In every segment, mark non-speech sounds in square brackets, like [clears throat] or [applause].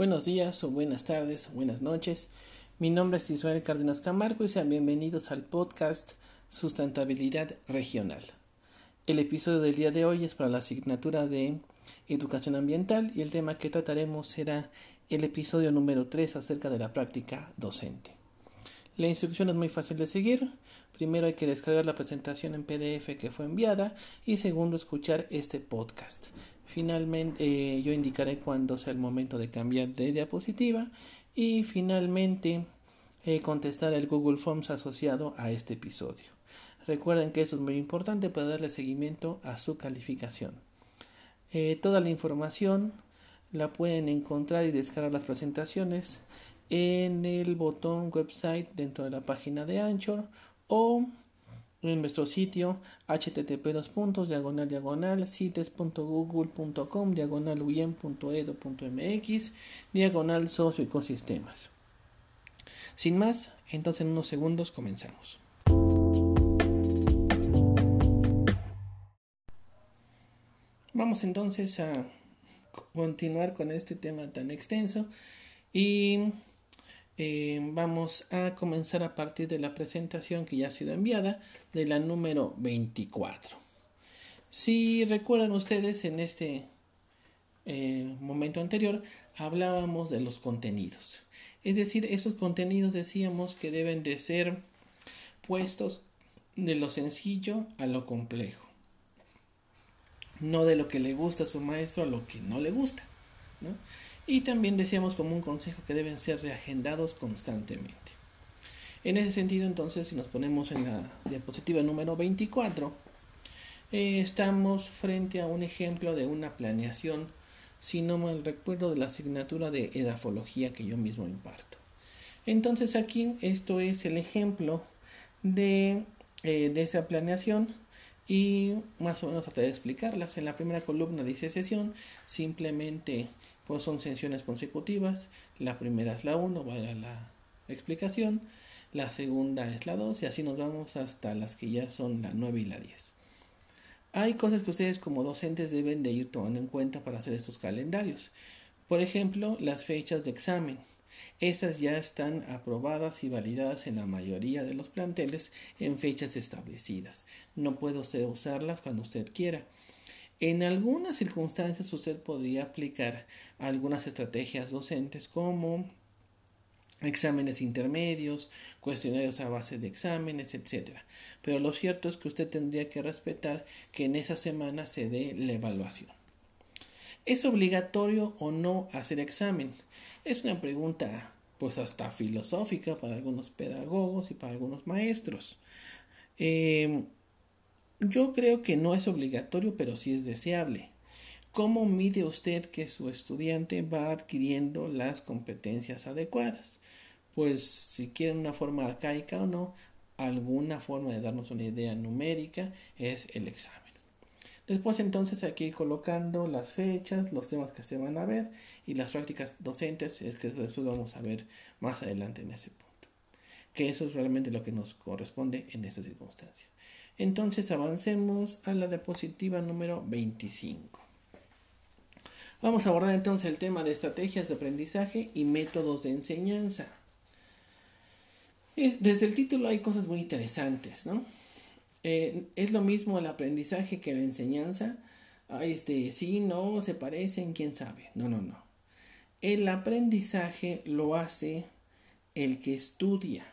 Buenos días o buenas tardes o buenas noches. Mi nombre es Israel Cárdenas Camargo y sean bienvenidos al podcast Sustentabilidad Regional. El episodio del día de hoy es para la asignatura de Educación Ambiental y el tema que trataremos será el episodio número 3 acerca de la práctica docente. La instrucción es muy fácil de seguir. Primero hay que descargar la presentación en PDF que fue enviada y segundo escuchar este podcast. Finalmente eh, yo indicaré cuándo sea el momento de cambiar de diapositiva y finalmente eh, contestar el Google Forms asociado a este episodio. Recuerden que esto es muy importante para darle seguimiento a su calificación. Eh, toda la información la pueden encontrar y descargar las presentaciones en el botón website dentro de la página de Anchor o en nuestro sitio http diagonal diagonal cites.google.com diagonal uyen.edu.mx diagonal socioecosistemas. Sin más, entonces en unos segundos comenzamos. Vamos entonces a continuar con este tema tan extenso y eh, vamos a comenzar a partir de la presentación que ya ha sido enviada de la número 24. Si recuerdan ustedes en este eh, momento anterior hablábamos de los contenidos. Es decir, esos contenidos decíamos que deben de ser puestos de lo sencillo a lo complejo. No de lo que le gusta a su maestro a lo que no le gusta. ¿no? Y también decíamos como un consejo que deben ser reagendados constantemente. En ese sentido, entonces, si nos ponemos en la diapositiva número 24, eh, estamos frente a un ejemplo de una planeación, si no mal recuerdo, de la asignatura de edafología que yo mismo imparto. Entonces aquí esto es el ejemplo de, eh, de esa planeación y más o menos trataré de explicarlas. En la primera columna dice sesión, simplemente pues son sesiones consecutivas. La primera es la 1, vale la explicación. La segunda es la 2 y así nos vamos hasta las que ya son la 9 y la 10. Hay cosas que ustedes como docentes deben de ir tomando en cuenta para hacer estos calendarios. Por ejemplo, las fechas de examen. Esas ya están aprobadas y validadas en la mayoría de los planteles en fechas establecidas. No puede usted usarlas cuando usted quiera. En algunas circunstancias usted podría aplicar algunas estrategias docentes como exámenes intermedios, cuestionarios a base de exámenes, etc. Pero lo cierto es que usted tendría que respetar que en esa semana se dé la evaluación. ¿Es obligatorio o no hacer examen? Es una pregunta pues hasta filosófica para algunos pedagogos y para algunos maestros. Em, yo creo que no es obligatorio, pero sí es deseable. ¿Cómo mide usted que su estudiante va adquiriendo las competencias adecuadas? Pues si quieren una forma arcaica o no, alguna forma de darnos una idea numérica es el examen. Después entonces aquí colocando las fechas, los temas que se van a ver y las prácticas docentes, es que después vamos a ver más adelante en ese punto. Que eso es realmente lo que nos corresponde en esta circunstancia. Entonces avancemos a la diapositiva número 25. Vamos a abordar entonces el tema de estrategias de aprendizaje y métodos de enseñanza. Desde el título hay cosas muy interesantes, ¿no? Eh, es lo mismo el aprendizaje que la enseñanza. Ah, este, sí, no, se parecen, quién sabe. No, no, no. El aprendizaje lo hace el que estudia,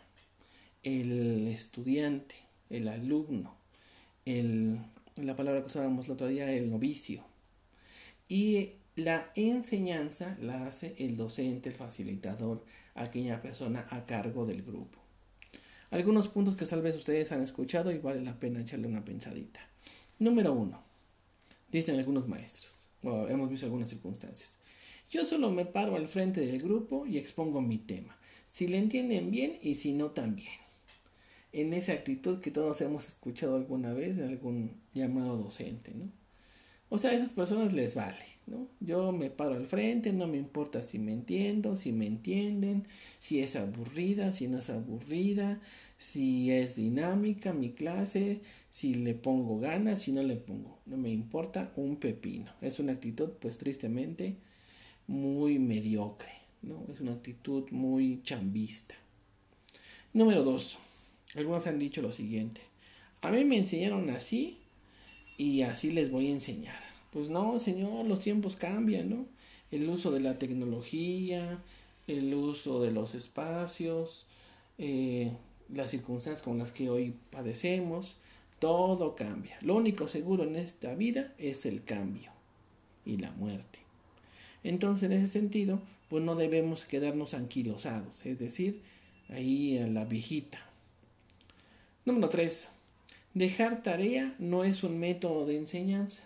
el estudiante, el alumno, la palabra que usábamos el otro día, el novicio. Y la enseñanza la hace el docente, el facilitador, aquella persona a cargo del grupo algunos puntos que tal vez ustedes han escuchado y vale la pena echarle una pensadita. Número uno, dicen algunos maestros, o hemos visto algunas circunstancias. Yo solo me paro al frente del grupo y expongo mi tema, si le entienden bien y si no también. En esa actitud que todos hemos escuchado alguna vez de algún llamado docente, ¿no? O sea, a esas personas les vale, ¿no? Yo me paro al frente, no me importa si me entiendo, si me entienden, si es aburrida, si no es aburrida, si es dinámica mi clase, si le pongo ganas, si no le pongo. No me importa un pepino. Es una actitud, pues tristemente, muy mediocre. ¿no? Es una actitud muy chambista. Número dos, algunos han dicho lo siguiente, a mí me enseñaron así y así les voy a enseñar. Pues no, señor, los tiempos cambian, ¿no? El uso de la tecnología, el uso de los espacios, eh, las circunstancias con las que hoy padecemos, todo cambia. Lo único seguro en esta vida es el cambio y la muerte. Entonces, en ese sentido, pues no debemos quedarnos anquilosados, es decir, ahí a la viejita. Número 3. Dejar tarea no es un método de enseñanza.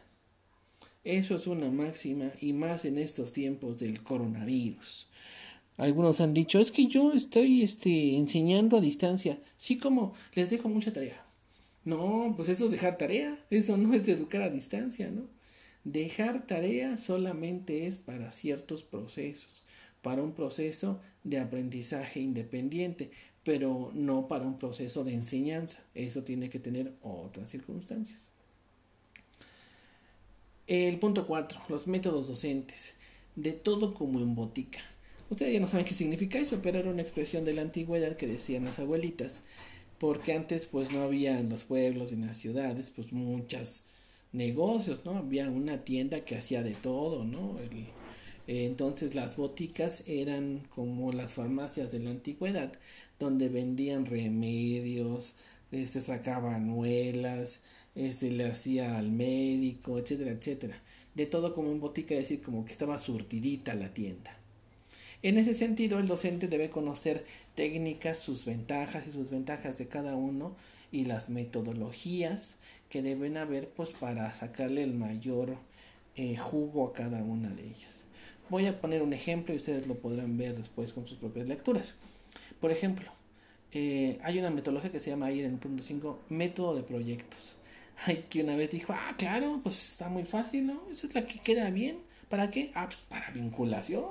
Eso es una máxima y más en estos tiempos del coronavirus. Algunos han dicho, es que yo estoy este, enseñando a distancia. Sí, como les dejo mucha tarea. No, pues eso es dejar tarea. Eso no es de educar a distancia, ¿no? Dejar tarea solamente es para ciertos procesos, para un proceso de aprendizaje independiente, pero no para un proceso de enseñanza. Eso tiene que tener otras circunstancias. El punto 4, los métodos docentes. De todo como en botica. Ustedes ya no saben qué significa eso, pero era una expresión de la antigüedad que decían las abuelitas, porque antes pues no había en los pueblos y en las ciudades pues muchas negocios, ¿no? Había una tienda que hacía de todo, ¿no? El, entonces las boticas eran como las farmacias de la antigüedad, donde vendían remedios, este sacaban muelas, este le hacía al médico, etcétera, etcétera. De todo como en botica, es decir, como que estaba surtidita la tienda. En ese sentido, el docente debe conocer técnicas, sus ventajas y sus ventajas de cada uno y las metodologías que deben haber pues para sacarle el mayor eh, jugo a cada una de ellas. Voy a poner un ejemplo y ustedes lo podrán ver después con sus propias lecturas. Por ejemplo, eh, hay una metodología que se llama ahí en el punto 5, método de proyectos. [laughs] Hay que una vez dijo, ah, claro, pues está muy fácil, ¿no? Esa es la que queda bien. ¿Para qué? Ah, pues para vinculación.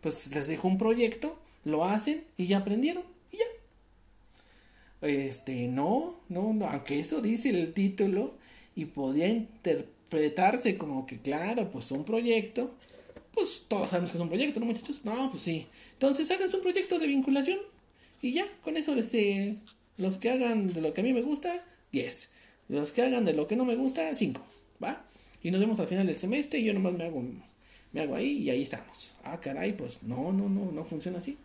Pues les dejo un proyecto, lo hacen y ya aprendieron y ya. Este, no, no, no, aunque eso dice el título y podía interpretarse como que, claro, pues un proyecto pues todos sabemos que es un proyecto, ¿no, muchachos? No, pues sí. Entonces hagan un proyecto de vinculación y ya, con eso, este, los que hagan de lo que a mí me gusta, 10. Los que hagan de lo que no me gusta, 5. ¿Va? Y nos vemos al final del semestre y yo nomás me hago, me hago ahí y ahí estamos. Ah, caray, pues no, no, no, no funciona así.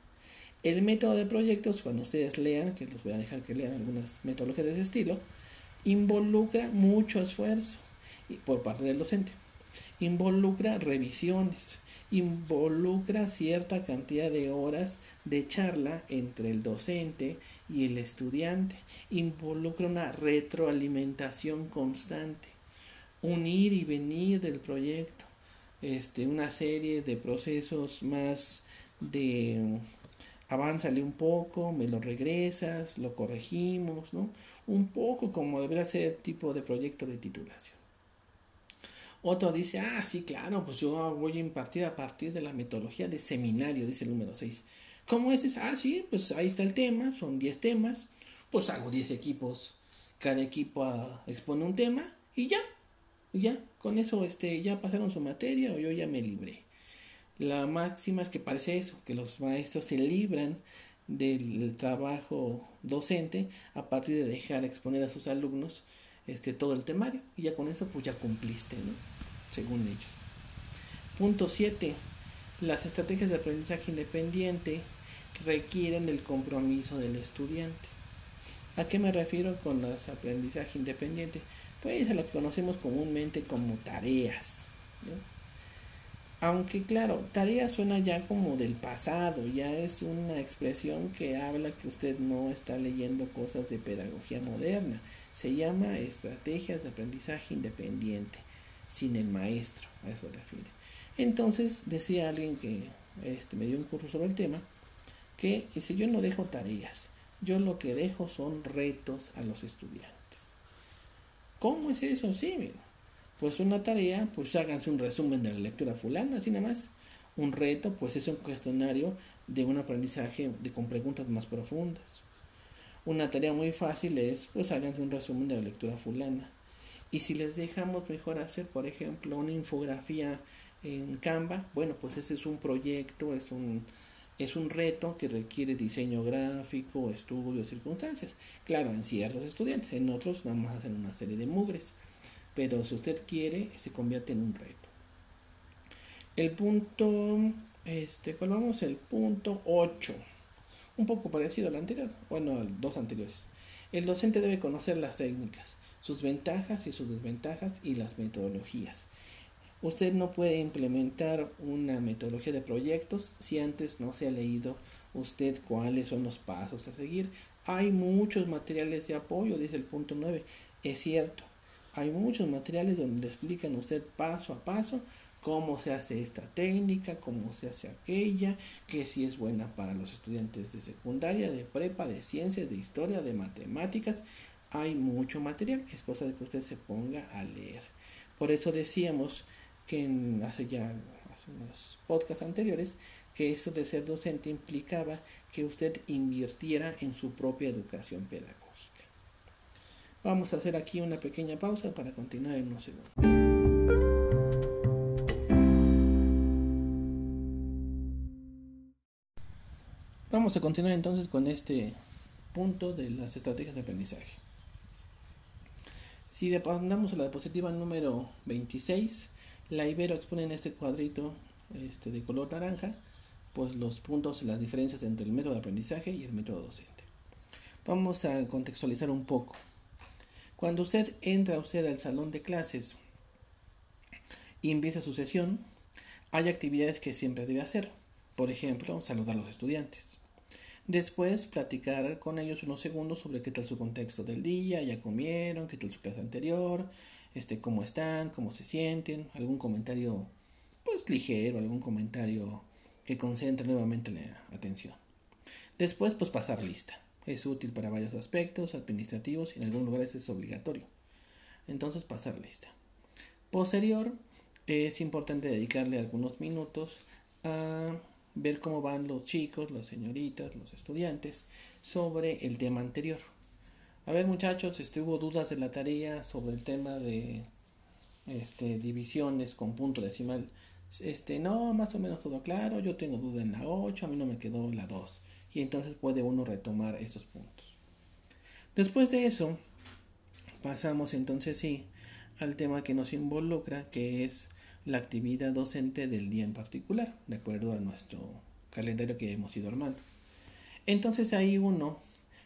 El método de proyectos, cuando ustedes lean, que los voy a dejar que lean algunas metodologías de ese estilo, involucra mucho esfuerzo por parte del docente involucra revisiones, involucra cierta cantidad de horas de charla entre el docente y el estudiante, involucra una retroalimentación constante, un ir y venir del proyecto, este, una serie de procesos más de avánzale un poco, me lo regresas, lo corregimos, ¿no? Un poco como debería ser tipo de proyecto de titulación. Otro dice, ah, sí, claro, pues yo voy a impartir a partir de la metodología de seminario, dice el número 6. ¿Cómo es? Ah, sí, pues ahí está el tema, son 10 temas, pues hago 10 equipos, cada equipo ah, expone un tema y ya, y ya, con eso este, ya pasaron su materia o yo ya me libré. La máxima es que parece eso, que los maestros se libran del trabajo docente a partir de dejar exponer a sus alumnos este, todo el temario y ya con eso pues ya cumpliste, ¿no? según ellos. Punto 7. Las estrategias de aprendizaje independiente requieren el compromiso del estudiante. ¿A qué me refiero con las aprendizaje independiente? Pues a lo que conocemos comúnmente como tareas. Aunque claro, tarea suena ya como del pasado, ya es una expresión que habla que usted no está leyendo cosas de pedagogía moderna. Se llama estrategias de aprendizaje independiente sin el maestro, a eso refiere. Entonces decía alguien que este, me dio un curso sobre el tema, que si yo no dejo tareas, yo lo que dejo son retos a los estudiantes. ¿Cómo es eso? Sí, mira. Pues una tarea, pues háganse un resumen de la lectura fulana, así nada más. Un reto, pues es un cuestionario de un aprendizaje de, con preguntas más profundas. Una tarea muy fácil es, pues háganse un resumen de la lectura fulana. Y si les dejamos mejor hacer, por ejemplo, una infografía en Canva, bueno, pues ese es un proyecto, es un, es un reto que requiere diseño gráfico, estudio, circunstancias. Claro, en ciertos estudiantes, en otros vamos a hacer una serie de mugres. Pero si usted quiere, se convierte en un reto. El punto, este, ¿cuál vamos? El punto 8. Un poco parecido al anterior, bueno, a dos anteriores. El docente debe conocer las técnicas, sus ventajas y sus desventajas y las metodologías. Usted no puede implementar una metodología de proyectos si antes no se ha leído usted cuáles son los pasos a seguir. Hay muchos materiales de apoyo, dice el punto 9. Es cierto, hay muchos materiales donde le explican a usted paso a paso cómo se hace esta técnica, cómo se hace aquella, que si es buena para los estudiantes de secundaria, de prepa, de ciencias, de historia, de matemáticas. Hay mucho material, es cosa de que usted se ponga a leer. Por eso decíamos que hace ya hace unos podcasts anteriores que eso de ser docente implicaba que usted invirtiera en su propia educación pedagógica. Vamos a hacer aquí una pequeña pausa para continuar en unos segundos. Vamos a continuar entonces con este punto de las estrategias de aprendizaje. Si andamos a la diapositiva número 26, la Ibero expone en este cuadrito este, de color naranja pues los puntos, las diferencias entre el método de aprendizaje y el método docente. Vamos a contextualizar un poco. Cuando usted entra usted al salón de clases y empieza su sesión, hay actividades que siempre debe hacer. Por ejemplo, saludar a los estudiantes. Después platicar con ellos unos segundos sobre qué tal su contexto del día, ya comieron, qué tal su clase anterior, este, cómo están, cómo se sienten, algún comentario pues ligero, algún comentario que concentre nuevamente la atención. Después pues pasar lista. Es útil para varios aspectos administrativos y en algunos lugares es obligatorio. Entonces pasar lista. Posterior es importante dedicarle algunos minutos a ver cómo van los chicos, las señoritas, los estudiantes sobre el tema anterior. A ver muchachos, este, hubo dudas de la tarea sobre el tema de este, divisiones con punto decimal. Este, no, más o menos todo claro, yo tengo duda en la 8, a mí no me quedó la 2. Y entonces puede uno retomar esos puntos. Después de eso, pasamos entonces sí al tema que nos involucra, que es la actividad docente del día en particular, de acuerdo a nuestro calendario que hemos ido armando. Entonces ahí uno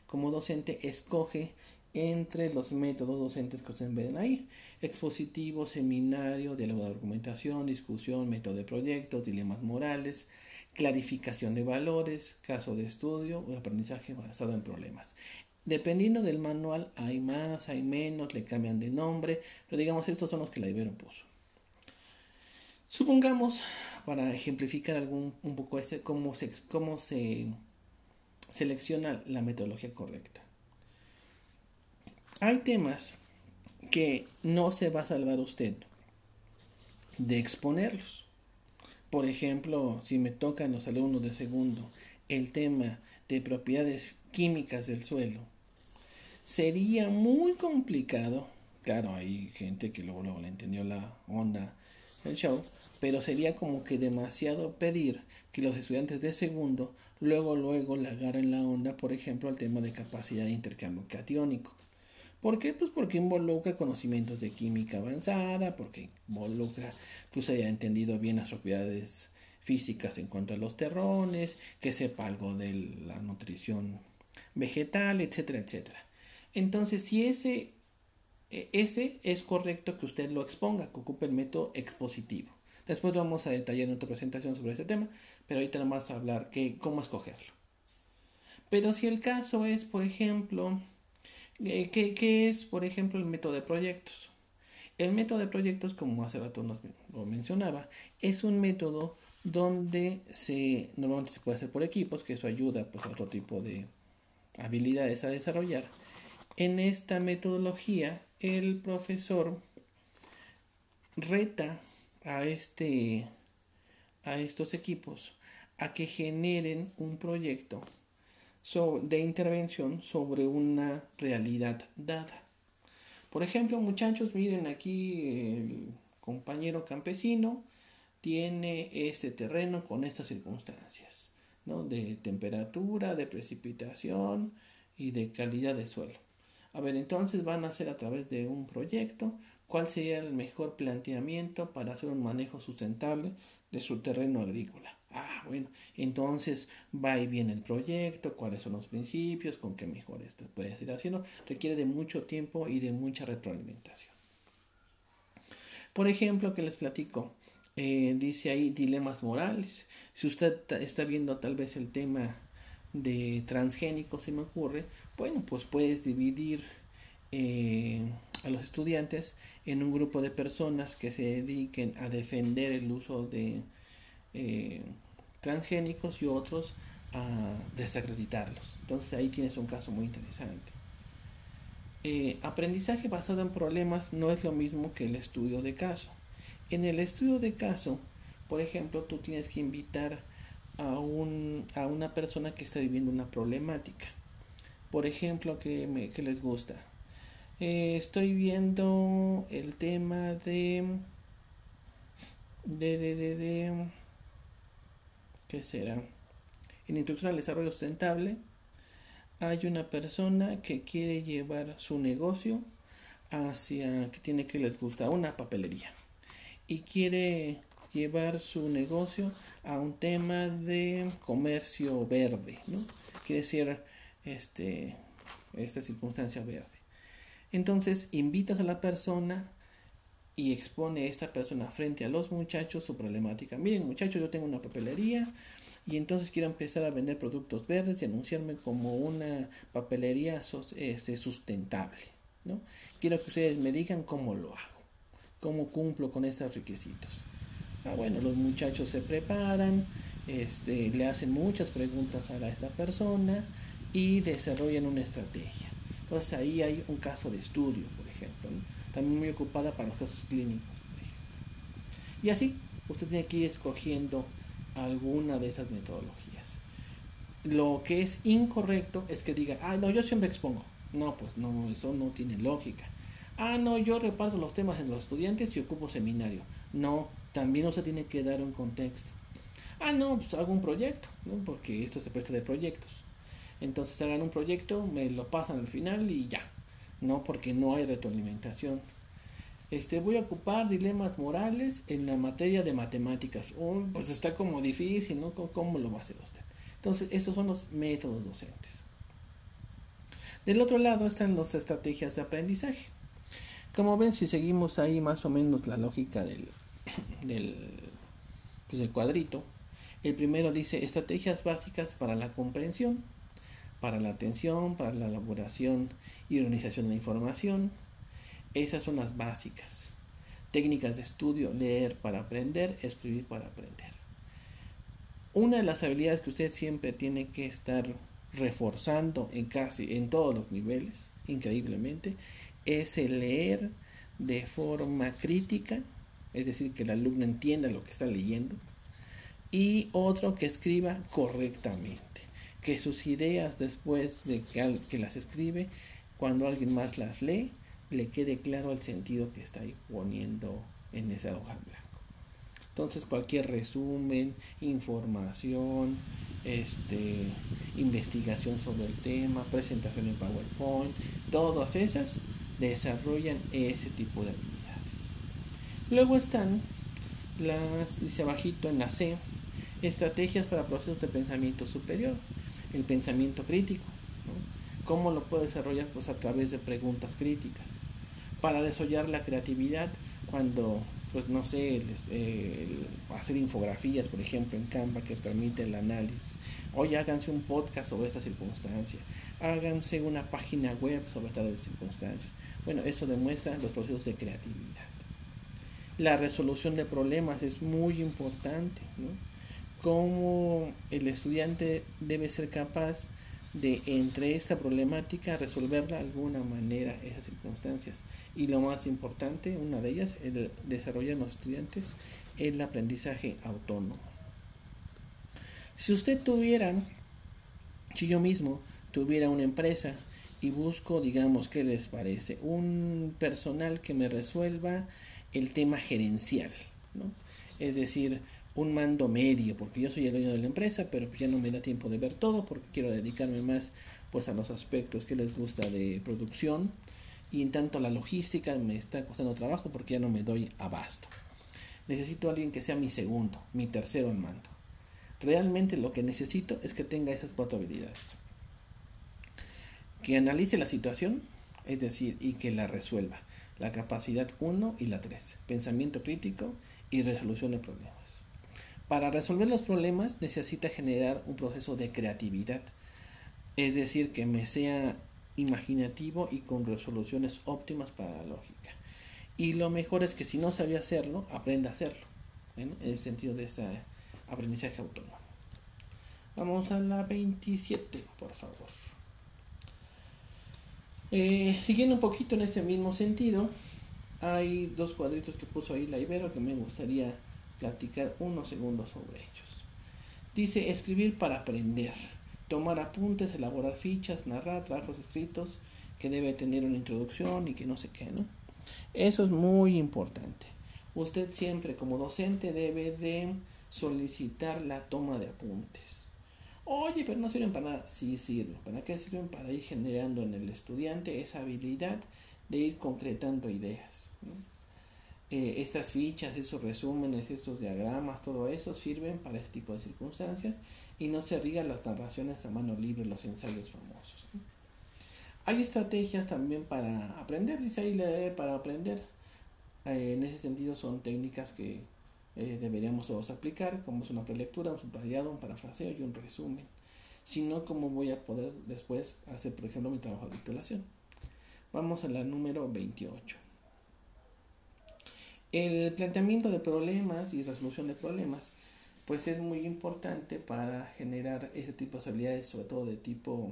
como docente escoge entre los métodos docentes que ustedes ven ahí. Expositivo, seminario, diálogo de argumentación, discusión, método de proyectos, dilemas morales, clarificación de valores, caso de estudio o aprendizaje basado en problemas. Dependiendo del manual hay más, hay menos, le cambian de nombre, pero digamos estos son los que la Ibero puso. Supongamos, para ejemplificar algún, un poco este, cómo se, cómo se selecciona la metodología correcta. Hay temas que no se va a salvar usted de exponerlos. Por ejemplo, si me tocan los alumnos de segundo el tema de propiedades químicas del suelo, sería muy complicado. Claro, hay gente que luego, luego le entendió la onda del show, pero sería como que demasiado pedir que los estudiantes de segundo luego luego le agarren la onda, por ejemplo, al tema de capacidad de intercambio catiónico. ¿Por qué? Pues porque involucra conocimientos de química avanzada, porque involucra que usted haya entendido bien las propiedades físicas en cuanto a los terrones, que sepa algo de la nutrición vegetal, etcétera, etcétera. Entonces, si ese, e, ese es correcto que usted lo exponga, que ocupe el método expositivo. Después vamos a detallar en otra presentación sobre este tema, pero ahorita más a hablar que cómo escogerlo. Pero si el caso es, por ejemplo, eh, ¿qué, es, por ejemplo, el método de proyectos? El método de proyectos, como hace rato nos lo mencionaba, es un método donde se normalmente se puede hacer por equipos, que eso ayuda pues, a otro tipo de habilidades a desarrollar. En esta metodología, el profesor reta a, este, a estos equipos a que generen un proyecto de intervención sobre una realidad dada. Por ejemplo, muchachos, miren aquí el compañero campesino tiene este terreno con estas circunstancias, ¿no? De temperatura, de precipitación y de calidad de suelo. A ver, entonces van a hacer a través de un proyecto cuál sería el mejor planteamiento para hacer un manejo sustentable de su terreno agrícola. Ah, bueno, entonces va y viene el proyecto, cuáles son los principios, con qué mejor esto puede ser haciendo. Requiere de mucho tiempo y de mucha retroalimentación. Por ejemplo, que les platico, eh, dice ahí dilemas morales. Si usted está viendo tal vez el tema de transgénicos, se me ocurre, bueno, pues puedes dividir eh, a los estudiantes en un grupo de personas que se dediquen a defender el uso de eh, transgénicos y otros a desacreditarlos. Entonces ahí tienes un caso muy interesante. Eh, aprendizaje basado en problemas no es lo mismo que el estudio de caso. En el estudio de caso, por ejemplo, tú tienes que invitar a, un, a una persona que está viviendo una problemática. Por ejemplo, que, me, que les gusta. Eh, estoy viendo el tema de, de, de, de, de ¿qué será? En Introducción al Desarrollo Sustentable hay una persona que quiere llevar su negocio hacia que tiene que les gusta una papelería y quiere llevar su negocio a un tema de comercio verde, ¿no? Quiere decir este esta circunstancia verde. Entonces invitas a la persona y expone a esta persona frente a los muchachos su problemática. Miren muchachos, yo tengo una papelería y entonces quiero empezar a vender productos verdes y anunciarme como una papelería este, sustentable. ¿no? Quiero que ustedes me digan cómo lo hago, cómo cumplo con esos requisitos. Ah, bueno, los muchachos se preparan, este, le hacen muchas preguntas a esta persona y desarrollan una estrategia. Entonces ahí hay un caso de estudio, por ejemplo. También muy ocupada para los casos clínicos. Y así, usted tiene que ir escogiendo alguna de esas metodologías. Lo que es incorrecto es que diga, ah, no, yo siempre expongo. No, pues no, eso no tiene lógica. Ah, no, yo reparto los temas en los estudiantes y ocupo seminario. No, también usted tiene que dar un contexto. Ah, no, pues hago un proyecto, ¿no? porque esto se presta de proyectos. Entonces hagan un proyecto, me lo pasan al final y ya. No, porque no hay retroalimentación. Este, voy a ocupar dilemas morales en la materia de matemáticas. pues está como difícil, ¿no? ¿Cómo lo va a hacer usted? Entonces, esos son los métodos docentes. Del otro lado están las estrategias de aprendizaje. Como ven, si seguimos ahí más o menos la lógica del, [coughs] del, pues del cuadrito, el primero dice estrategias básicas para la comprensión, para la atención, para la elaboración y organización de la información, esas son las básicas. Técnicas de estudio, leer para aprender, escribir para aprender. Una de las habilidades que usted siempre tiene que estar reforzando en casi en todos los niveles, increíblemente, es el leer de forma crítica, es decir, que el alumno entienda lo que está leyendo, y otro que escriba correctamente, que sus ideas después de que, que las escribe, cuando alguien más las lee, le quede claro el sentido que está ahí poniendo en esa hoja en blanco. Entonces cualquier resumen, información, este, investigación sobre el tema, presentación en PowerPoint, todas esas desarrollan ese tipo de habilidades. Luego están las, dice abajito en la C, estrategias para procesos de pensamiento superior, el pensamiento crítico. ¿Cómo lo puedo desarrollar? Pues a través de preguntas críticas para desarrollar la creatividad cuando pues no sé, eh, hacer infografías, por ejemplo, en Canva que permite el análisis. Oye, háganse un podcast sobre esta circunstancia. Háganse una página web sobre estas circunstancias. Bueno, eso demuestra los procesos de creatividad. La resolución de problemas es muy importante, ¿no? Cómo el estudiante debe ser capaz de entre esta problemática resolverla de alguna manera esas circunstancias. Y lo más importante una de ellas el desarrollar en los estudiantes el aprendizaje autónomo. Si usted tuviera si yo mismo tuviera una empresa y busco digamos qué les parece un personal que me resuelva el tema gerencial ¿no? es decir, un mando medio, porque yo soy el dueño de la empresa, pero ya no me da tiempo de ver todo porque quiero dedicarme más pues a los aspectos que les gusta de producción y en tanto la logística me está costando trabajo porque ya no me doy abasto. Necesito a alguien que sea mi segundo, mi tercero en mando. Realmente lo que necesito es que tenga esas cuatro habilidades. Que analice la situación, es decir, y que la resuelva. La capacidad 1 y la 3, pensamiento crítico y resolución de problemas. Para resolver los problemas necesita generar un proceso de creatividad, es decir, que me sea imaginativo y con resoluciones óptimas para la lógica. Y lo mejor es que si no sabía hacerlo, aprenda a hacerlo, en el sentido de ese aprendizaje autónomo. Vamos a la 27, por favor. Eh, siguiendo un poquito en ese mismo sentido, hay dos cuadritos que puso ahí la Ibero que me gustaría platicar unos segundos sobre ellos. Dice escribir para aprender, tomar apuntes, elaborar fichas, narrar trabajos escritos que debe tener una introducción y que no sé qué, ¿no? Eso es muy importante. Usted siempre como docente debe de solicitar la toma de apuntes. Oye, pero no sirven para nada. Sí sirven. ¿Para qué sirven? Para ir generando en el estudiante esa habilidad de ir concretando ideas. Eh, estas fichas, esos resúmenes, estos diagramas, todo eso sirven para este tipo de circunstancias y no se rigan las narraciones a mano libre, los ensayos famosos. Hay estrategias también para aprender, dice ahí leer para aprender. Eh, en ese sentido son técnicas que eh, deberíamos todos aplicar, como es una prelectura, un subrayado, un parafraseo y un resumen. Si no, ¿cómo voy a poder después hacer, por ejemplo, mi trabajo de titulación? Vamos a la número 28. El planteamiento de problemas y resolución de problemas, pues es muy importante para generar ese tipo de habilidades, sobre todo de tipo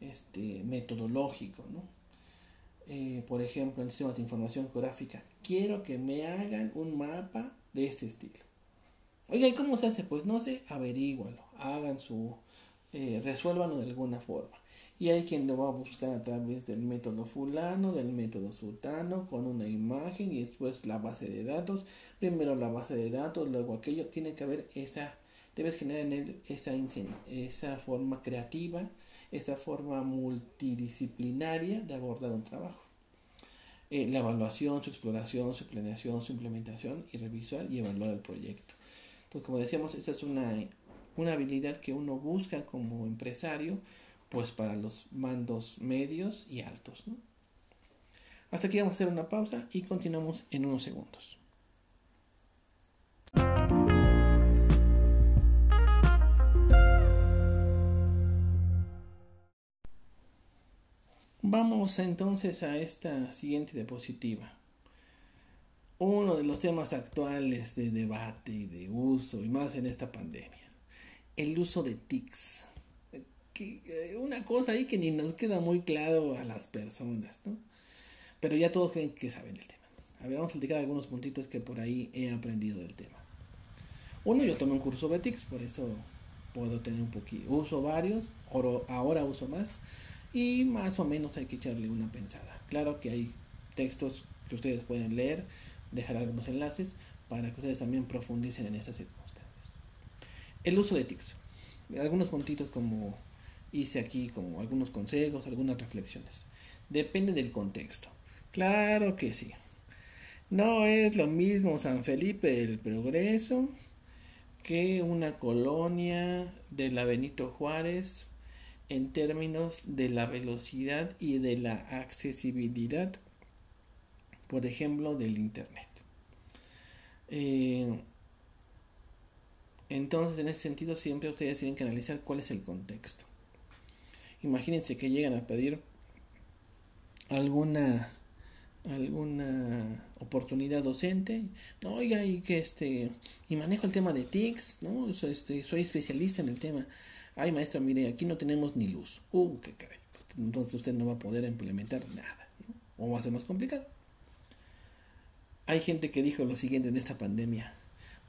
este, metodológico, ¿no? Eh, por ejemplo, en el sistema de información geográfica, quiero que me hagan un mapa de este estilo. Oiga, ¿y cómo se hace? Pues no sé, averígualo, hagan su, eh, resuélvanlo de alguna forma. Y hay quien lo va a buscar a través del método fulano, del método sultano, con una imagen y después la base de datos. Primero la base de datos, luego aquello. Tiene que haber esa, debes generar en él esa, esa forma creativa, esa forma multidisciplinaria de abordar un trabajo. Eh, la evaluación, su exploración, su planeación, su implementación y revisar y evaluar el proyecto. Entonces, como decíamos, esa es una, una habilidad que uno busca como empresario pues para los mandos medios y altos. Hasta aquí vamos a hacer una pausa y continuamos en unos segundos. Vamos entonces a esta siguiente diapositiva. Uno de los temas actuales de debate y de uso, y más en esta pandemia, el uso de TICs. Eh, una cosa ahí que ni nos queda muy claro a las personas, ¿no? Pero ya todos creen que saben el tema. A ver, vamos a platicar algunos puntitos que por ahí he aprendido del tema. Uno, yo tomé un curso Betix, por eso puedo tener un poquito. Uso varios, ahora uso más. Y más o menos hay que echarle una pensada. Claro que hay textos que ustedes pueden leer, dejar algunos enlaces para que ustedes también profundicen en esas circunstancias. El uso de TICs. Algunos puntitos como hice aquí como algunos consejos, algunas reflexiones. Depende del contexto. Claro que sí. No es lo mismo San Felipe del Progreso que una colonia de la Benito Juárez en términos de la velocidad y de la accesibilidad, por ejemplo, del Internet. Eh, entonces, en ese sentido, siempre ustedes tienen que analizar cuál es el contexto. Imagínense que llegan a pedir alguna alguna oportunidad docente, no, oiga, y que este, y manejo el tema de TICS, ¿no? Este, soy especialista en el tema. Ay, maestra, mire, aquí no tenemos ni luz. Uh, qué caray. Pues, entonces usted no va a poder implementar nada, ¿no? O va a ser más complicado. Hay gente que dijo lo siguiente en esta pandemia.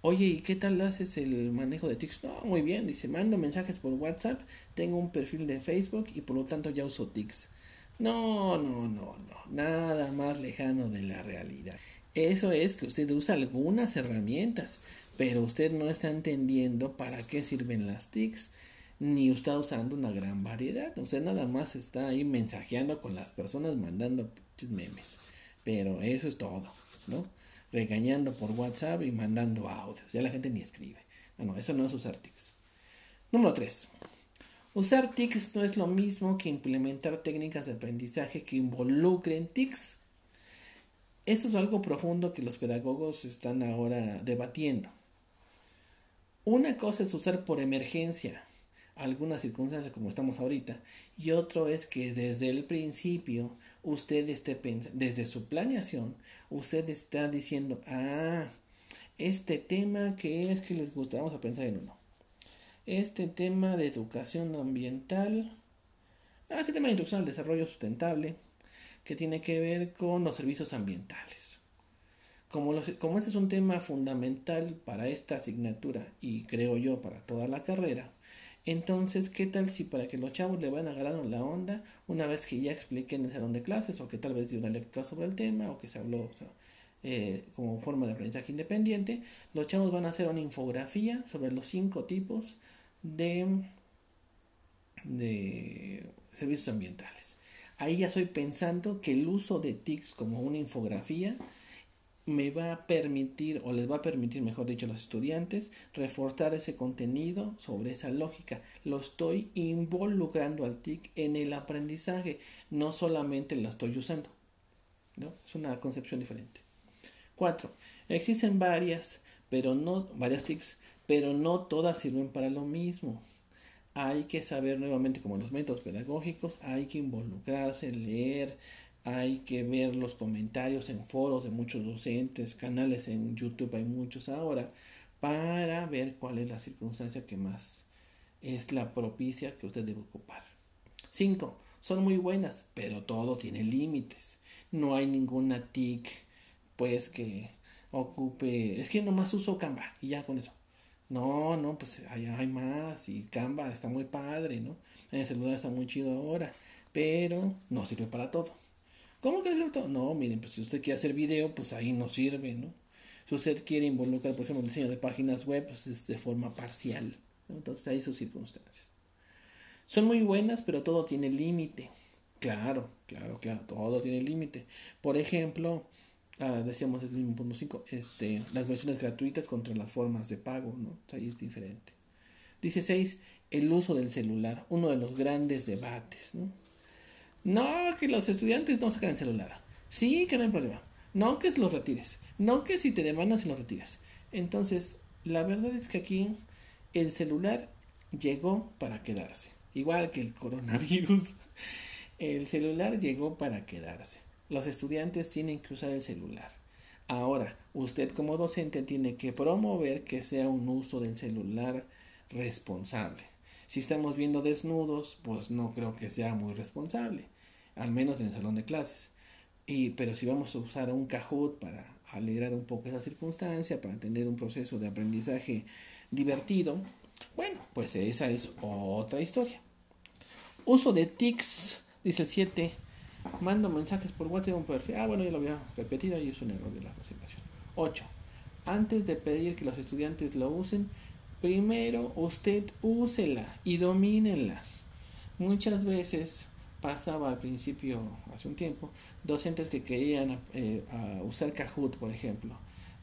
Oye, ¿y qué tal haces el manejo de TICs? No, muy bien, dice, mando mensajes por WhatsApp, tengo un perfil de Facebook y por lo tanto ya uso TICs. No, no, no, no, nada más lejano de la realidad. Eso es que usted usa algunas herramientas, pero usted no está entendiendo para qué sirven las TICs, ni está usando una gran variedad. Usted nada más está ahí mensajeando con las personas, mandando memes. Pero eso es todo, ¿no? Regañando por WhatsApp y mandando audios. Ya la gente ni escribe. No, no, eso no es usar TICs. Número 3. Usar TICs no es lo mismo que implementar técnicas de aprendizaje que involucren TICs. Esto es algo profundo que los pedagogos están ahora debatiendo. Una cosa es usar por emergencia alguna circunstancia como estamos ahorita y otro es que desde el principio usted esté pensando, desde su planeación, usted está diciendo, ah, este tema que es que les gusta, vamos a pensar en uno. Este tema de educación ambiental, ah, este tema de introducción al desarrollo sustentable, que tiene que ver con los servicios ambientales. Como, los, como este es un tema fundamental para esta asignatura y creo yo para toda la carrera, entonces, ¿qué tal si para que los chavos le van agarrando la onda una vez que ya expliqué en el salón de clases o que tal vez dio una lectura sobre el tema o que se habló eh, como forma de aprendizaje independiente, los chavos van a hacer una infografía sobre los cinco tipos de, de servicios ambientales. Ahí ya estoy pensando que el uso de TICS como una infografía me va a permitir, o les va a permitir, mejor dicho, a los estudiantes, reforzar ese contenido sobre esa lógica. Lo estoy involucrando al TIC en el aprendizaje, no solamente lo estoy usando. ¿no? Es una concepción diferente. Cuatro, existen varias, pero no, varias TICs, pero no todas sirven para lo mismo. Hay que saber nuevamente, como los métodos pedagógicos, hay que involucrarse, leer, hay que ver los comentarios en foros de muchos docentes, canales en YouTube hay muchos ahora, para ver cuál es la circunstancia que más es la propicia que usted debe ocupar. 5. Son muy buenas, pero todo tiene límites. No hay ninguna TIC, pues, que ocupe. Es que nomás uso Canva y ya con eso. No, no, pues hay, hay más y Canva está muy padre, ¿no? En el celular está muy chido ahora, pero no sirve para todo. ¿Cómo que no No, miren, pues si usted quiere hacer video, pues ahí no sirve, ¿no? Si usted quiere involucrar, por ejemplo, el diseño de páginas web, pues es de forma parcial. Entonces hay sus circunstancias. Son muy buenas, pero todo tiene límite. Claro, claro, claro, todo tiene límite. Por ejemplo, ah, decíamos el mismo punto 5, este, las versiones gratuitas contra las formas de pago, ¿no? ahí es diferente. Dice 6, el uso del celular, uno de los grandes debates, ¿no? No, que los estudiantes no sacan el celular. Sí, que no hay problema. No que los retires. No que si te demandan se los retires. Entonces, la verdad es que aquí el celular llegó para quedarse. Igual que el coronavirus. [laughs] El celular llegó para quedarse. Los estudiantes tienen que usar el celular. Ahora, usted como docente tiene que promover que sea un uso del celular responsable. Si estamos viendo desnudos, pues no creo que sea muy responsable, al menos en el salón de clases. Y, pero si vamos a usar un Kahoot para alegrar un poco esa circunstancia, para tener un proceso de aprendizaje divertido, bueno, pues esa es otra historia. Uso de TICs, dice el 7. Mando mensajes por WhatsApp un. Ah, bueno, ya lo había repetido y es un error de la presentación. 8. Antes de pedir que los estudiantes lo usen, Primero usted úsela y domínela. Muchas veces pasaba al principio, hace un tiempo, docentes que querían eh, usar Kahoot, por ejemplo,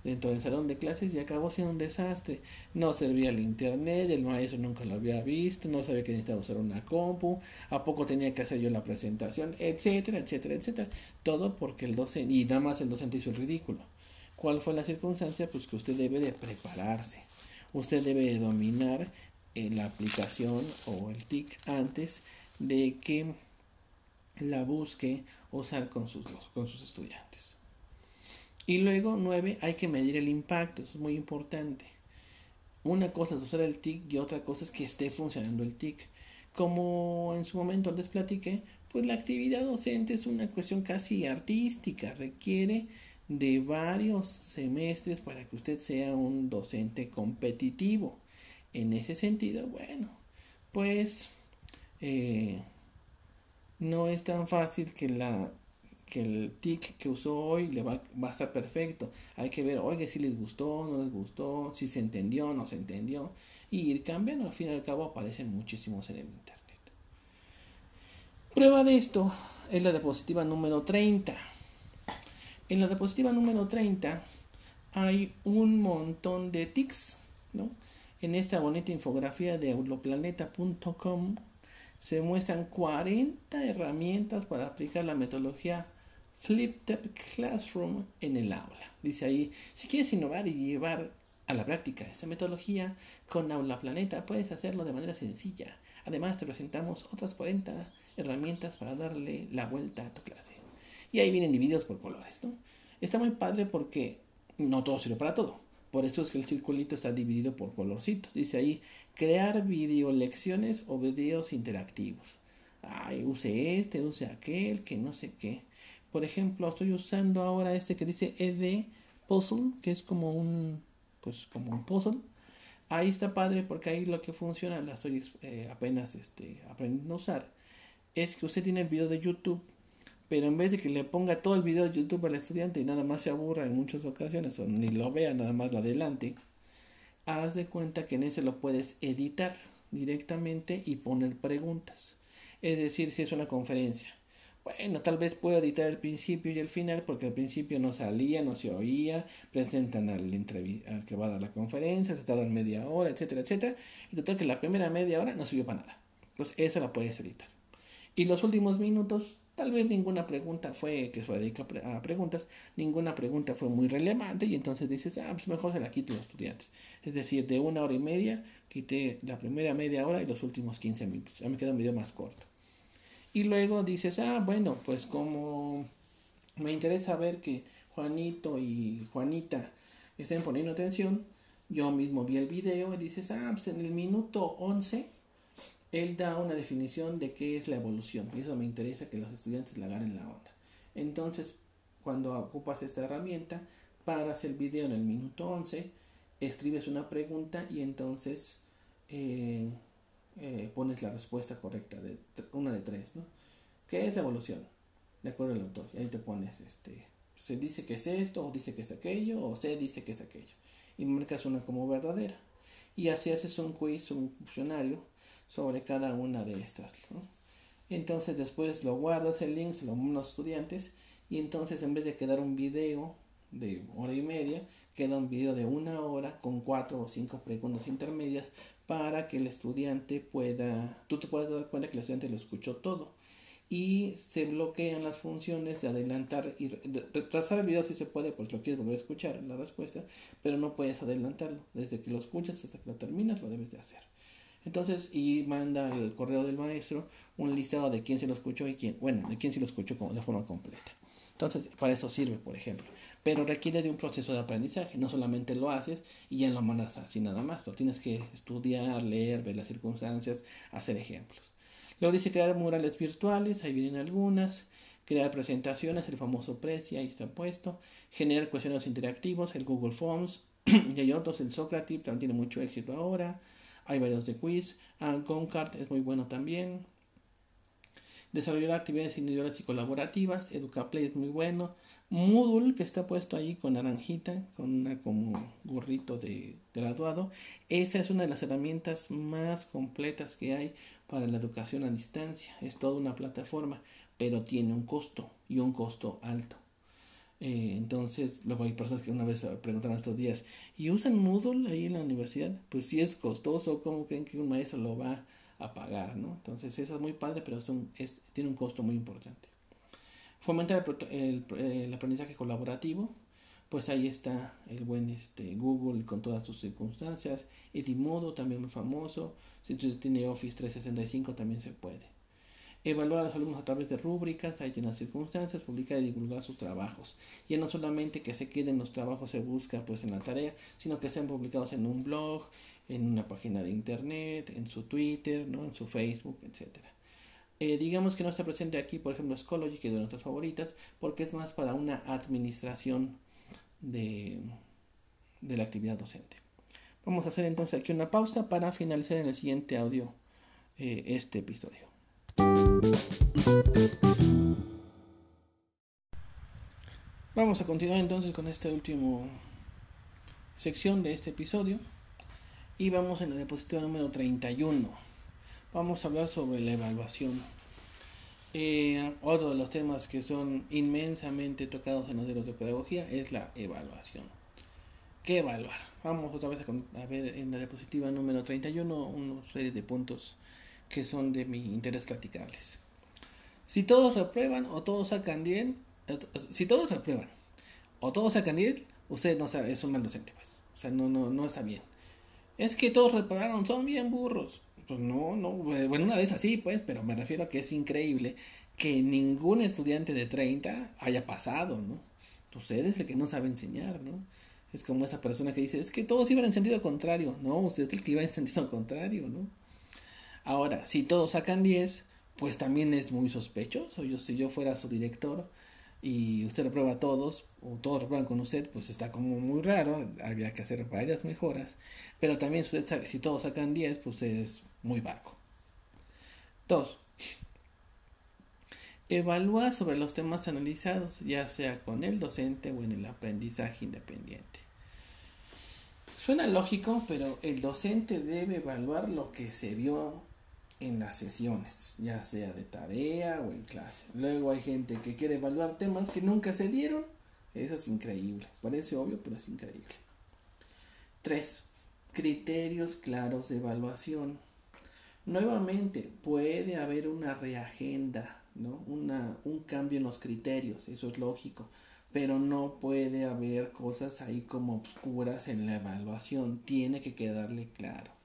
dentro del salón de clases y acabó siendo un desastre. No servía el internet, el maestro nunca lo había visto, no sabía que necesitaba usar una compu, a poco tenía que hacer yo la presentación, etcétera, etcétera, etcétera. Todo porque el docente, y nada más el docente hizo el ridículo. ¿Cuál fue la circunstancia? Pues que usted debe de prepararse usted debe dominar eh, la aplicación o el TIC antes de que la busque usar con sus, con sus estudiantes. Y luego, nueve, hay que medir el impacto, eso es muy importante. Una cosa es usar el TIC y otra cosa es que esté funcionando el TIC. Como en su momento les platiqué, pues la actividad docente es una cuestión casi artística, requiere de varios semestres para que usted sea un docente competitivo. En ese sentido, bueno, pues eh, no es tan fácil que la que el TIC que usó hoy le va, va, a estar perfecto. Hay que ver, oye, si les gustó, no les gustó, si se entendió, no se entendió. Y ir cambiando, al fin y al cabo aparecen muchísimos en el Internet. Prueba de esto es la diapositiva número 30. En la diapositiva número 30 hay un montón de tics, ¿no? En esta bonita infografía de auloplaneta.com se muestran 40 herramientas para aplicar la metodología Flip Classroom en el aula. Dice ahí, si quieres innovar y llevar a la práctica esta metodología con Aula Planeta, puedes hacerlo de manera sencilla. Además, te presentamos otras 40 herramientas para darle la vuelta a tu clase. Y ahí vienen divididos por colores. ¿no? Está muy padre porque no todo sirve para todo. Por eso es que el circulito está dividido por colorcitos. Dice ahí, crear video lecciones o videos interactivos. Ay, use este, use aquel, que no sé qué. Por ejemplo, estoy usando ahora este que dice ED Puzzle, que es como un, pues como un puzzle. Ahí está padre porque ahí lo que funciona, la estoy eh, apenas este, aprendiendo a usar, es que usted tiene el video de YouTube pero en vez de que le ponga todo el video de YouTube al estudiante y nada más se aburra en muchas ocasiones o ni lo vea, nada más lo adelante, haz de cuenta que en ese lo puedes editar directamente y poner preguntas. Es decir, si es una conferencia. Bueno, tal vez puedo editar el principio y el final porque al principio no salía, no se oía, presentan al, al que va a dar la conferencia, se tardan media hora, etcétera, etcétera. Y total que la primera media hora no sirvió para nada. Entonces, esa la puedes editar. Y los últimos minutos Tal vez ninguna pregunta fue, que se dedica a preguntas, ninguna pregunta fue muy relevante y entonces dices, ah, pues mejor se la quito los estudiantes. Es decir, de una hora y media, quité la primera media hora y los últimos 15 minutos. Ya me queda un video más corto. Y luego dices, ah, bueno, pues como me interesa ver que Juanito y Juanita estén poniendo atención, yo mismo vi el video y dices, ah, pues en el minuto 11 él da una definición de qué es la evolución y eso me interesa que los estudiantes la agarren la onda. Entonces, cuando ocupas esta herramienta, paras el video en el minuto 11, escribes una pregunta y entonces eh, eh, pones la respuesta correcta, de una de tres, ¿no? ¿Qué es la evolución? De acuerdo al autor. Y ahí te pones, este, se dice que es esto, o dice que es aquello, o se dice que es aquello. Y marcas una como verdadera. Y así haces un quiz, un funcionario sobre cada una de estas. Entonces después lo guardas el link, se lo mandas a los estudiantes y entonces en vez de quedar un video de hora y media, queda un video de una hora con cuatro o cinco preguntas intermedias para que el estudiante pueda, tú te puedas dar cuenta que el estudiante lo escuchó todo y se bloquean las funciones de adelantar y retrasar el video si se puede, pues lo quieres volver a escuchar la respuesta, pero no puedes adelantarlo. Desde que lo escuchas hasta que lo terminas lo debes de hacer. Entonces, y manda al correo del maestro un listado de quién se lo escuchó y quién, bueno, de quién se lo escuchó de forma completa. Entonces, para eso sirve, por ejemplo. Pero requiere de un proceso de aprendizaje. No solamente lo haces y ya lo mandas así nada más. Lo tienes que estudiar, leer, ver las circunstancias, hacer ejemplos. Luego dice crear murales virtuales, ahí vienen algunas. Crear presentaciones, el famoso Prezi, ahí está puesto. Generar cuestionarios interactivos, el Google Forms. [clears throat] y hay otros, el Socrative, también tiene mucho éxito ahora. Hay varios de quiz. Ah, es muy bueno también. Desarrollar actividades individuales y colaborativas. EducaPlay es muy bueno. Moodle, que está puesto ahí con naranjita, con una como gorrito de graduado. Esa es una de las herramientas más completas que hay para la educación a distancia. Es toda una plataforma, pero tiene un costo y un costo alto. Eh, entonces, luego hay personas que una vez preguntaron estos días, ¿y usan Moodle ahí en la universidad? Pues si es costoso, ¿cómo creen que un maestro lo va a pagar? ¿no? Entonces, eso es muy padre, pero es, tiene un costo muy importante. Fomentar el, el, aprendizaje colaborativo, pues ahí está el buen este, Google con todas sus circunstancias. Edimodo también muy famoso. Si usted tiene Office 365 también se puede. Evaluar a los alumnos a través de rúbricas, ahí tiene las circunstancias, publicar y divulgar sus trabajos. Ya no solamente que se queden los trabajos se busca pues en la tarea, sino que sean publicados en un blog, en una página de internet, en su Twitter, ¿no? en su Facebook, etc. Eh, digamos que no está presente aquí, por ejemplo, Schoology, que es de nuestras favoritas, porque es más para una administración de, de la actividad docente. Vamos a hacer entonces aquí una pausa para finalizar en el siguiente audio eh, este episodio. Vamos a continuar entonces con esta última sección de este episodio y vamos en la diapositiva número 31. Vamos a hablar sobre la evaluación. Eh, otro de los temas que son inmensamente tocados en los libros de pedagogía es la evaluación. ¿Qué evaluar? Vamos otra vez a, ver en la diapositiva número 31 una serie de puntos que son de mi interés platicarles. Si todos reprueban o todos sacan 10, si todos reprueban o todos sacan 10, usted no sabe, es un mal docente, pues. O sea, no, no, no está bien. Es que todos reprobaron, son bien burros. Pues no, no, bueno, una vez así, pues, pero me refiero a que es increíble que ningún estudiante de 30 haya pasado, ¿no? Usted es el que no sabe enseñar, ¿no? Es como esa persona que dice, es que todos iban en sentido contrario. No, usted es el que iba en sentido [laughs] contrario, ¿no? Ahora, si todos sacan 10, pues también es muy sospechoso. Yo, si yo fuera su director y usted reprueba a todos, o todos reprueban con usted, pues está como muy raro. Había que hacer varias mejoras. Pero también usted, si todos sacan 10, pues usted es muy barco. Dos, evalúa sobre los temas analizados, ya sea con el docente o en el aprendizaje independiente. Suena lógico, pero el docente debe evaluar lo que se vio en las sesiones, ya sea de tarea o en clase. Luego hay gente que quiere evaluar temas que nunca se dieron. Eso es increíble. Parece obvio, pero es increíble. 3. Criterios claros de evaluación. Nuevamente, puede haber una reagenda, ¿no? Una, un cambio en los criterios, eso es lógico, pero no puede haber cosas ahí como oscuras en la evaluación, tiene que quedarle claro.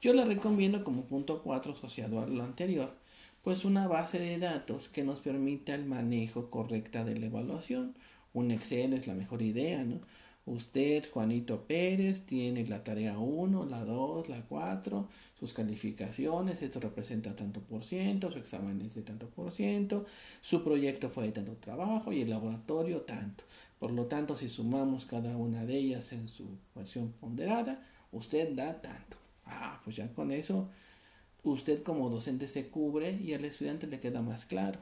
Yo le recomiendo como punto 4 asociado a lo anterior, pues una base de datos que nos permita el manejo correcta de la evaluación. Un Excel es la mejor idea, ¿no? Usted, Juanito Pérez, tiene la tarea 1, la 2, la 4, sus calificaciones, esto representa tanto por ciento, su examen es de tanto por ciento, su proyecto fue de tanto trabajo y el laboratorio tanto. Por lo tanto, si sumamos cada una de ellas en su versión ponderada, usted da tanto. Ah, pues ya con eso usted como docente se cubre y al estudiante le queda más claro.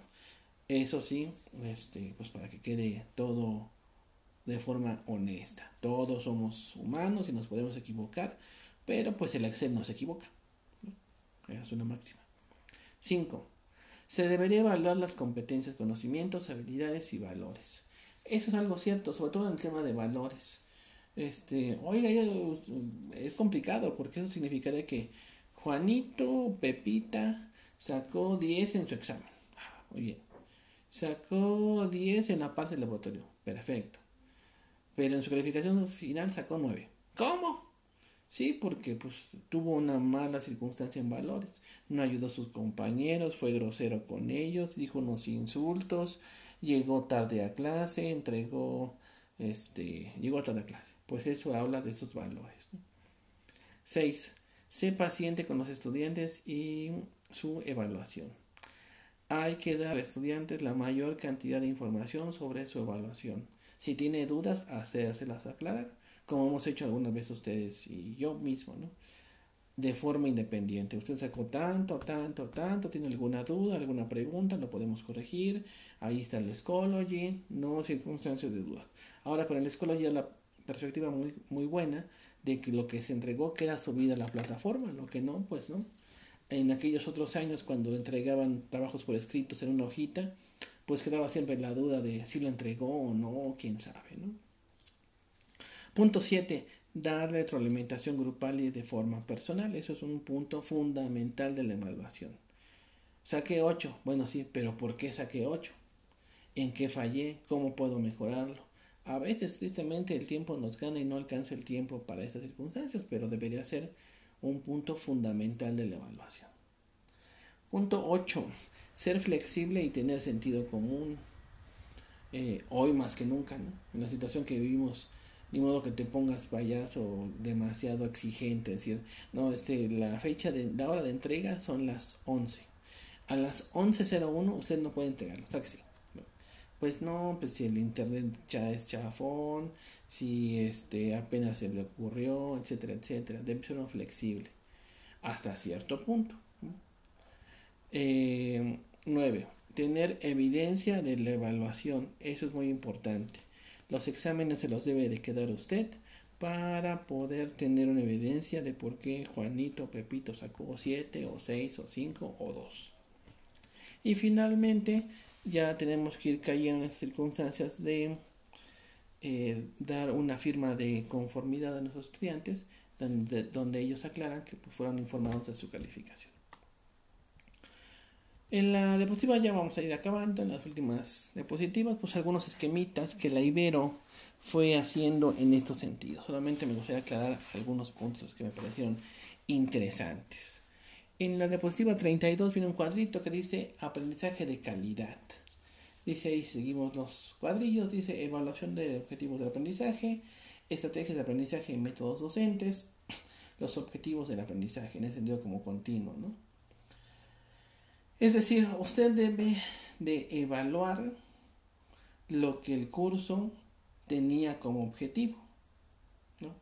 Eso sí, este, pues para que quede todo de forma honesta. Todos somos humanos y nos podemos equivocar, pero pues el Excel no se equivoca. Esa es una máxima. 5. Se debería evaluar las competencias, conocimientos, habilidades y valores. Eso es algo cierto, sobre todo en el tema de valores. Este, oiga, es complicado porque eso significaría que Juanito, Pepita, sacó 10 en su examen. Ah, muy bien. Sacó 10 en la parte del laboratorio. Perfecto pero en su calificación final sacó 9. ¿Cómo? Sí, porque pues tuvo una mala circunstancia en valores. No ayudó a sus compañeros, fue grosero con ellos, dijo unos insultos, llegó tarde a clase, entregó, este, llegó a clase. Pues eso habla de esos valores. 6. Sé paciente con los estudiantes y su evaluación. Hay que dar a estudiantes la mayor cantidad de información sobre su evaluación si tiene dudas, hacérselas aclarar, como hemos hecho algunas veces ustedes y yo mismo, ¿no? De forma independiente. Usted sacó tanto, tanto, tanto, tiene alguna duda, alguna pregunta, lo podemos corregir. Ahí está el Schoology, no circunstancias de duda. Ahora con el Schoology es la perspectiva muy, muy buena de que lo que se entregó queda subido a la plataforma, lo que no, pues no. En aquellos otros años cuando entregaban trabajos por escritos en una hojita, pues quedaba siempre la duda de si lo entregó o no, quién sabe, ¿no? Punto 7. Dar retroalimentación grupal y de forma personal. Eso es un punto fundamental de la evaluación. Saqué 8. Bueno, sí, pero ¿por qué saqué 8? ¿En qué fallé? ¿Cómo puedo mejorarlo? A veces, tristemente, el tiempo nos gana y no alcanza el tiempo para esas circunstancias, pero debería ser un punto fundamental de la evaluación. Punto 8. Ser flexible y tener sentido común. Eh, hoy más que nunca, ¿no? En la situación que vivimos, ni modo que te pongas payaso demasiado exigente, es decir, no, este, la fecha de la hora de entrega son las 11. A las 11.01 usted no puede entregarlo, sea que sí. Pues no, pues si el internet ya es chafón, si este apenas se le ocurrió, etcétera, etcétera, debe ser uno flexible hasta cierto punto. Eh, 9. Tener evidencia de la evaluación. Eso es muy importante. Los exámenes se los debe de quedar usted para poder tener una evidencia de por qué Juanito Pepito sacó 7 o 6 o 5 o 2. Y finalmente ya tenemos que ir cayendo en las circunstancias de eh, dar una firma de conformidad a nuestros estudiantes donde, ellos aclaran que pues, fueron informados de su calificación. En la diapositiva ya vamos a ir acabando, en las últimas diapositivas, pues algunos esquemitas que la Ibero fue haciendo en estos sentidos. Solamente me gustaría aclarar algunos puntos que me parecieron interesantes. En la diapositiva 32 viene un cuadrito que dice aprendizaje de calidad. Dice ahí, seguimos los cuadrillos, dice evaluación de objetivos del aprendizaje, estrategias de aprendizaje y métodos docentes, [sniffs] los objetivos del aprendizaje, en ese sentido como continuo, ¿no? Es decir, usted debe de evaluar lo que el curso tenía como objetivo. ¿no?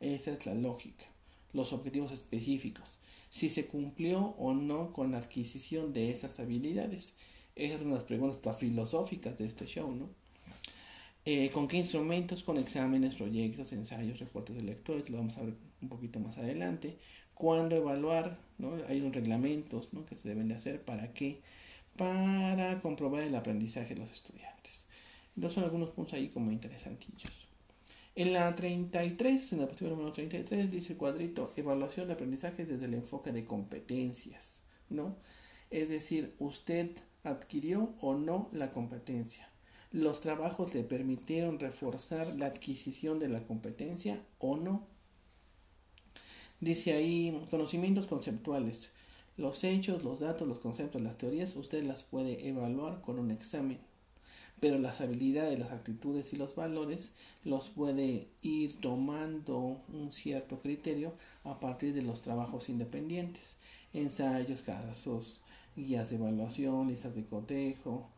Esa es la lógica, los objetivos específicos. Si se cumplió o no con la adquisición de esas habilidades. Esas son las preguntas filosóficas de este show, ¿no? Eh, ¿Con qué instrumentos? Con exámenes, proyectos, ensayos, reportes de lectores, lo vamos a ver un poquito más adelante cuándo evaluar, ¿no? Hay unos reglamentos ¿no? que se deben de hacer para qué, para comprobar el aprendizaje de los estudiantes. Entonces son algunos puntos ahí como interesantillos. En la 33, en la posición número 33, dice el cuadrito, evaluación de aprendizaje desde el enfoque de competencias, ¿no? Es decir, usted adquirió o no la competencia. Los trabajos le permitieron reforzar la adquisición de la competencia o no. Dice ahí conocimientos conceptuales. Los hechos, los datos, los conceptos, las teorías, usted las puede evaluar con un examen. Pero las habilidades, las actitudes y los valores los puede ir tomando un cierto criterio a partir de los trabajos independientes. Ensayos, casos, guías de evaluación, listas de cotejo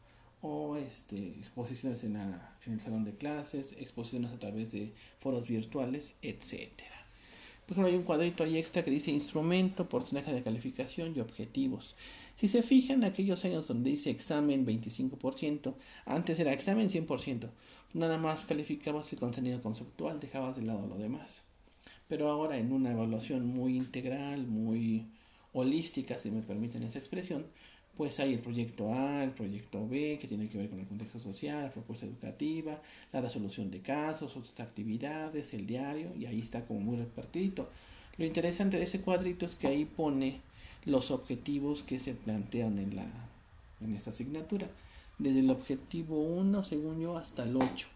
o este, exposiciones en, en el salón de clases, exposiciones a través de foros virtuales, etcétera. Por ejemplo, hay un cuadrito ahí extra que dice instrumento, porcentaje de calificación y objetivos. Si se fijan, aquellos años donde dice examen 25%, antes era examen 100%. Nada más calificabas el contenido conceptual, dejabas de lado lo demás. Pero ahora en una evaluación muy integral, muy holística, si me permiten esa expresión, pues hay el proyecto A, el proyecto B, que tiene que ver con el contexto social, la propuesta educativa, la resolución de casos, otras actividades, el diario, y ahí está como muy repartido. Lo interesante de ese cuadrito es que ahí pone los objetivos que se plantean en, la, en esta asignatura, desde el objetivo 1, según yo, hasta el 8.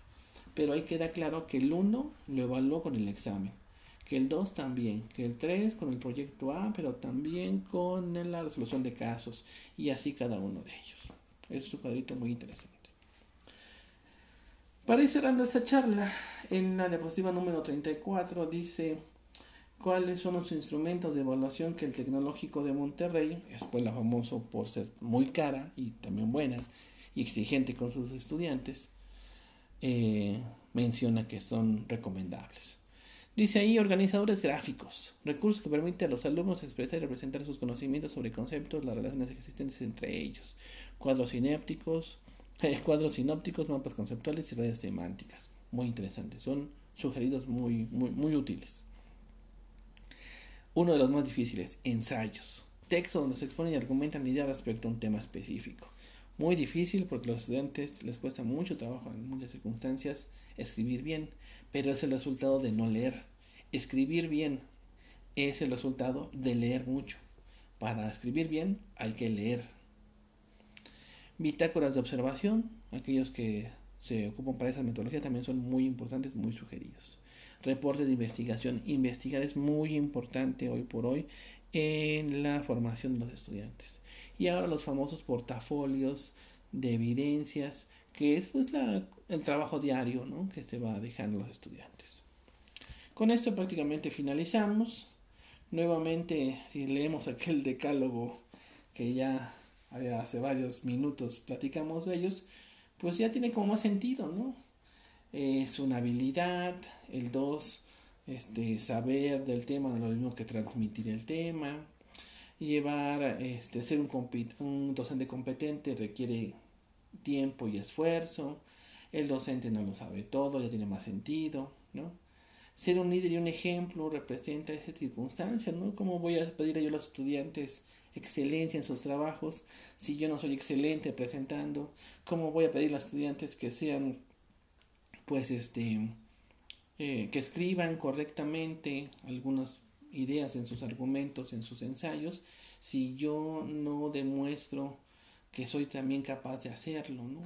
Pero ahí queda claro que el 1 lo evaluó con el examen que el 2 también, que el 3 con el proyecto A, pero también con la resolución de casos y así cada uno de ellos. Es un cuadrito muy interesante. Para ir cerrando esta charla, en la diapositiva número 34 dice cuáles son los instrumentos de evaluación que el Tecnológico de Monterrey, escuela famoso por ser muy cara y también buena y exigente con sus estudiantes, eh, menciona que son recomendables. Dice ahí organizadores gráficos, recursos que permiten a los alumnos expresar y representar sus conocimientos sobre conceptos, las relaciones existentes entre ellos, cuadros sinépticos, eh, cuadros sinópticos, mapas conceptuales y redes semánticas. Muy interesantes, son sugeridos muy, muy, muy útiles. Uno de los más difíciles, ensayos. Textos donde se exponen y argumentan ideas respecto a un tema específico. Muy difícil porque a los estudiantes les cuesta mucho trabajo en muchas circunstancias escribir bien pero es el resultado de no leer. Escribir bien es el resultado de leer mucho. Para escribir bien hay que leer. Bitácoras de observación, aquellos que se ocupan para esa metodología también son muy importantes, muy sugeridos. Reportes de investigación. Investigar es muy importante hoy por hoy en la formación de los estudiantes. Y ahora los famosos portafolios de evidencias que es pues la, el trabajo diario ¿no? que se va dejando los estudiantes. Con esto prácticamente finalizamos. Nuevamente, si leemos aquel decálogo que ya hace varios minutos platicamos de ellos, pues ya tiene como más sentido, ¿no? Es una habilidad, el dos, este, saber del tema no es lo mismo que transmitir el tema, llevar, este, ser un, un docente competente requiere tiempo y esfuerzo. el docente no lo sabe todo, ya tiene más sentido, ¿no? Ser un líder y un ejemplo representa esa circunstancia, ¿no? ¿Cómo voy a pedir yo a los estudiantes excelencia en sus trabajos si yo no soy excelente presentando? ¿Cómo voy a pedir a los estudiantes que sean, pues, este, eh, que escriban correctamente algunas ideas en sus argumentos, en sus ensayos, si yo no demuestro que soy también capaz de hacerlo, ¿no?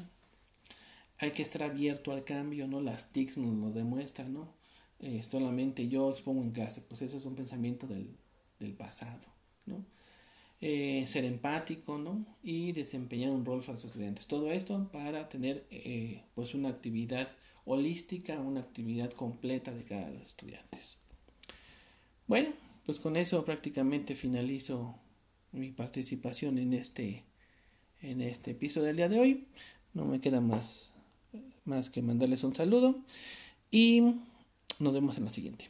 Hay que estar abierto al cambio, ¿no? Las TICs nos lo demuestran, ¿no? Eh, solamente yo expongo en clase, pues eso es un pensamiento del, del pasado, ¿no? Eh, ser empático, ¿no? Y desempeñar un rol para los estudiantes. Todo esto para tener, eh, pues, una actividad holística, una actividad completa de cada los estudiantes. Bueno, pues con eso prácticamente finalizo mi participación en este en este episodio del día de hoy. No me queda más, más que mandarles un saludo y nos vemos en la siguiente.